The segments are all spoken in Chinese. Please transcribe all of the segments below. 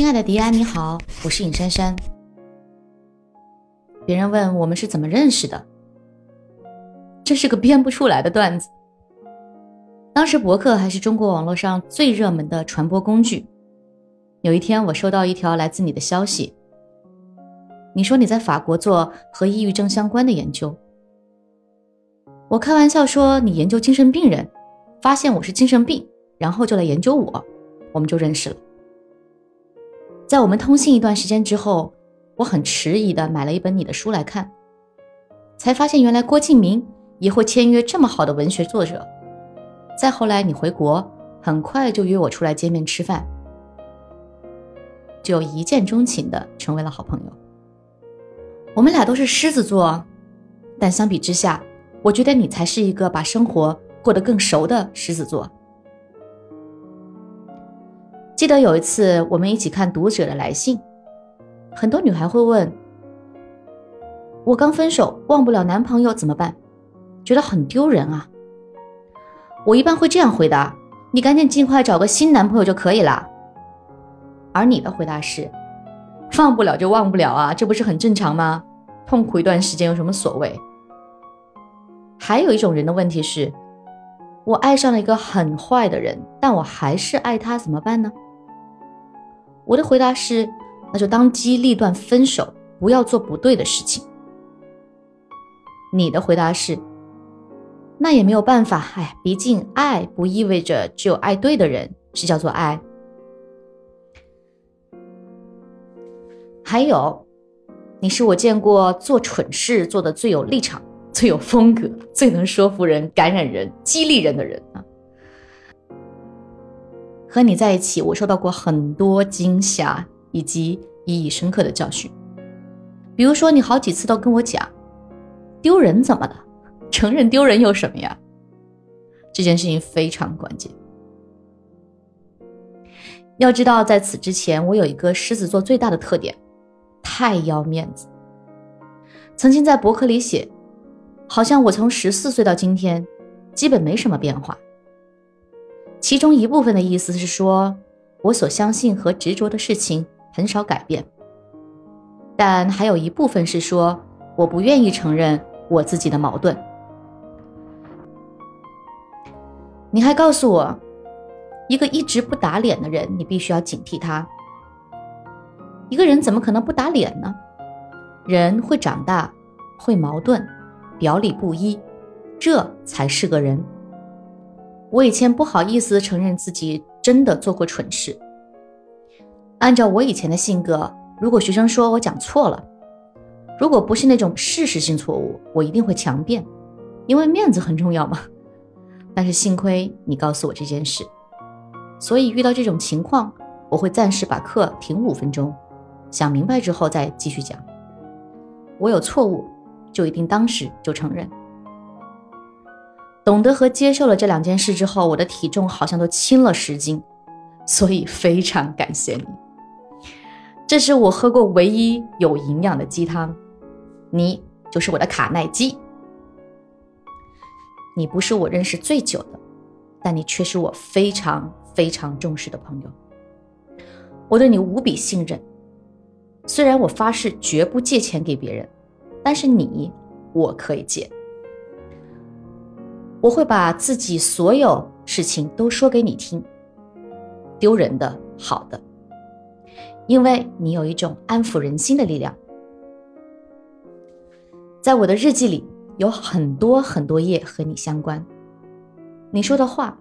亲爱的迪安，你好，我是尹珊珊。别人问我们是怎么认识的，这是个编不出来的段子。当时博客还是中国网络上最热门的传播工具。有一天，我收到一条来自你的消息，你说你在法国做和抑郁症相关的研究。我开玩笑说你研究精神病人，发现我是精神病，然后就来研究我，我们就认识了。在我们通信一段时间之后，我很迟疑的买了一本你的书来看，才发现原来郭敬明也会签约这么好的文学作者。再后来你回国，很快就约我出来见面吃饭，就一见钟情的成为了好朋友。我们俩都是狮子座，但相比之下。我觉得你才是一个把生活过得更熟的狮子座。记得有一次我们一起看《读者的来信》，很多女孩会问：“我刚分手，忘不了男朋友怎么办？觉得很丢人啊。”我一般会这样回答：“你赶紧尽快找个新男朋友就可以了。”而你的回答是：“忘不了就忘不了啊，这不是很正常吗？痛苦一段时间有什么所谓？”还有一种人的问题是，我爱上了一个很坏的人，但我还是爱他，怎么办呢？我的回答是，那就当机立断分手，不要做不对的事情。你的回答是，那也没有办法，哎，毕竟爱不意味着只有爱对的人是叫做爱。还有，你是我见过做蠢事做的最有立场。最有风格、最能说服人、感染人、激励人的人啊！和你在一起，我受到过很多惊吓以及意义深刻的教训。比如说，你好几次都跟我讲：“丢人怎么了？承认丢人有什么呀？”这件事情非常关键。要知道，在此之前，我有一个狮子座最大的特点，太要面子。曾经在博客里写。好像我从十四岁到今天，基本没什么变化。其中一部分的意思是说，我所相信和执着的事情很少改变。但还有一部分是说，我不愿意承认我自己的矛盾。你还告诉我，一个一直不打脸的人，你必须要警惕他。一个人怎么可能不打脸呢？人会长大，会矛盾。表里不一，这才是个人。我以前不好意思承认自己真的做过蠢事。按照我以前的性格，如果学生说我讲错了，如果不是那种事实性错误，我一定会强辩，因为面子很重要嘛。但是幸亏你告诉我这件事，所以遇到这种情况，我会暂时把课停五分钟，想明白之后再继续讲。我有错误。就一定当时就承认，懂得和接受了这两件事之后，我的体重好像都轻了十斤，所以非常感谢你。这是我喝过唯一有营养的鸡汤，你就是我的卡耐基。你不是我认识最久的，但你却是我非常非常重视的朋友。我对你无比信任，虽然我发誓绝不借钱给别人。但是你，我可以借。我会把自己所有事情都说给你听，丢人的、好的，因为你有一种安抚人心的力量。在我的日记里有很多很多页和你相关，你说的话，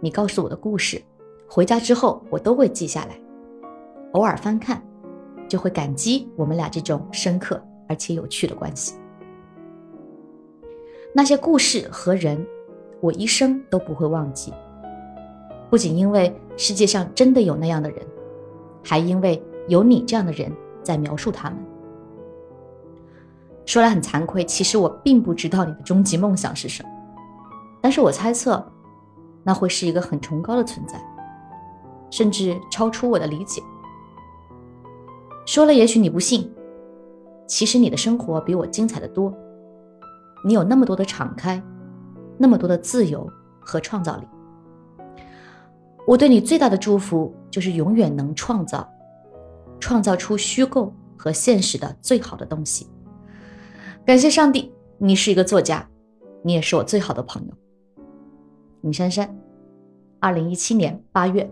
你告诉我的故事，回家之后我都会记下来，偶尔翻看，就会感激我们俩这种深刻。而且有趣的关系，那些故事和人，我一生都不会忘记。不仅因为世界上真的有那样的人，还因为有你这样的人在描述他们。说来很惭愧，其实我并不知道你的终极梦想是什么，但是我猜测，那会是一个很崇高的存在，甚至超出我的理解。说了，也许你不信。其实你的生活比我精彩的多，你有那么多的敞开，那么多的自由和创造力。我对你最大的祝福就是永远能创造，创造出虚构和现实的最好的东西。感谢上帝，你是一个作家，你也是我最好的朋友。林珊珊，二零一七年八月。